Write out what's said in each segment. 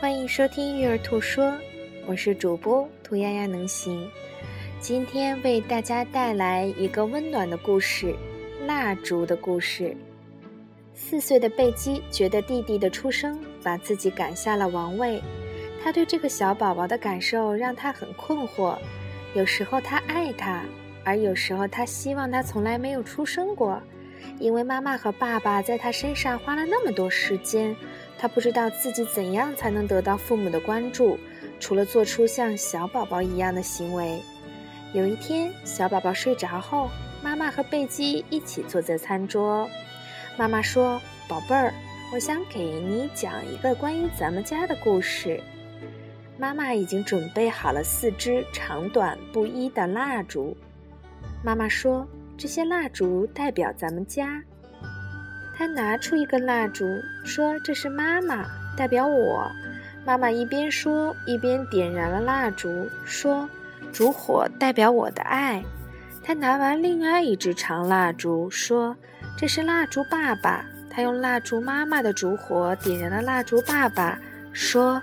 欢迎收听育儿兔说，我是主播兔丫丫能行。今天为大家带来一个温暖的故事——蜡烛的故事。四岁的贝基觉得弟弟的出生把自己赶下了王位，他对这个小宝宝的感受让他很困惑。有时候他爱他，而有时候他希望他从来没有出生过。因为妈妈和爸爸在他身上花了那么多时间，他不知道自己怎样才能得到父母的关注，除了做出像小宝宝一样的行为。有一天，小宝宝睡着后，妈妈和贝基一起坐在餐桌。妈妈说：“宝贝儿，我想给你讲一个关于咱们家的故事。”妈妈已经准备好了四支长短不一的蜡烛。妈妈说。这些蜡烛代表咱们家。他拿出一根蜡烛，说：“这是妈妈，代表我。”妈妈一边说，一边点燃了蜡烛，说：“烛火代表我的爱。”他拿完另外一支长蜡烛，说：“这是蜡烛爸爸。”他用蜡烛妈妈的烛火点燃了蜡烛爸爸，说：“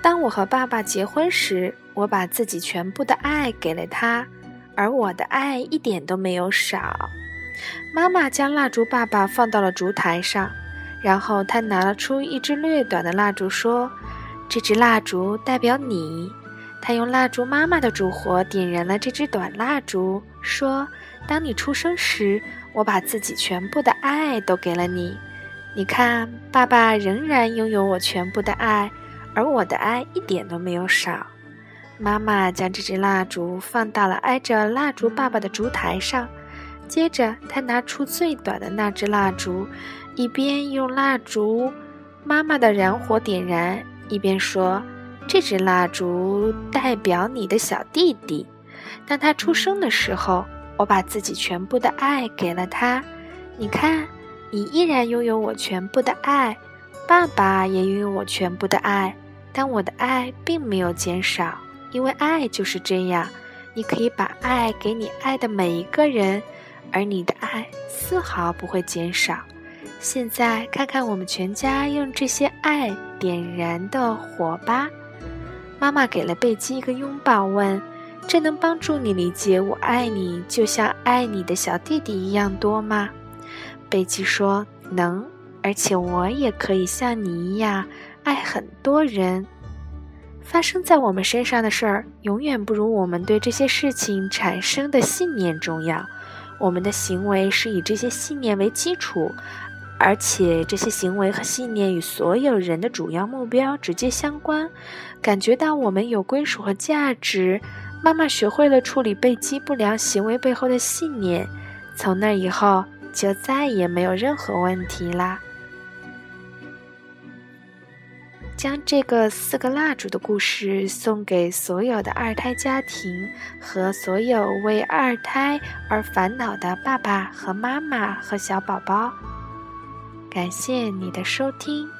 当我和爸爸结婚时，我把自己全部的爱给了他。”而我的爱一点都没有少。妈妈将蜡烛爸爸放到了烛台上，然后她拿了出一支略短的蜡烛，说：“这支蜡烛代表你。”她用蜡烛妈妈的烛火点燃了这支短蜡烛，说：“当你出生时，我把自己全部的爱都给了你。你看，爸爸仍然拥有我全部的爱，而我的爱一点都没有少。”妈妈将这支蜡烛放到了挨着蜡烛爸爸的烛台上，接着她拿出最短的那支蜡烛，一边用蜡烛妈妈的燃火点燃，一边说：“这支蜡烛代表你的小弟弟。当他出生的时候，我把自己全部的爱给了他。你看，你依然拥有我全部的爱，爸爸也拥有我全部的爱，但我的爱并没有减少。”因为爱就是这样，你可以把爱给你爱的每一个人，而你的爱丝毫不会减少。现在看看我们全家用这些爱点燃的火吧。妈妈给了贝基一个拥抱，问：“这能帮助你理解我爱你，就像爱你的小弟弟一样多吗？”贝基说：“能，而且我也可以像你一样爱很多人。”发生在我们身上的事儿，永远不如我们对这些事情产生的信念重要。我们的行为是以这些信念为基础，而且这些行为和信念与所有人的主要目标直接相关。感觉到我们有归属和价值，妈妈学会了处理被激不良行为背后的信念，从那以后就再也没有任何问题啦。将这个四个蜡烛的故事送给所有的二胎家庭和所有为二胎而烦恼的爸爸和妈妈和小宝宝。感谢你的收听。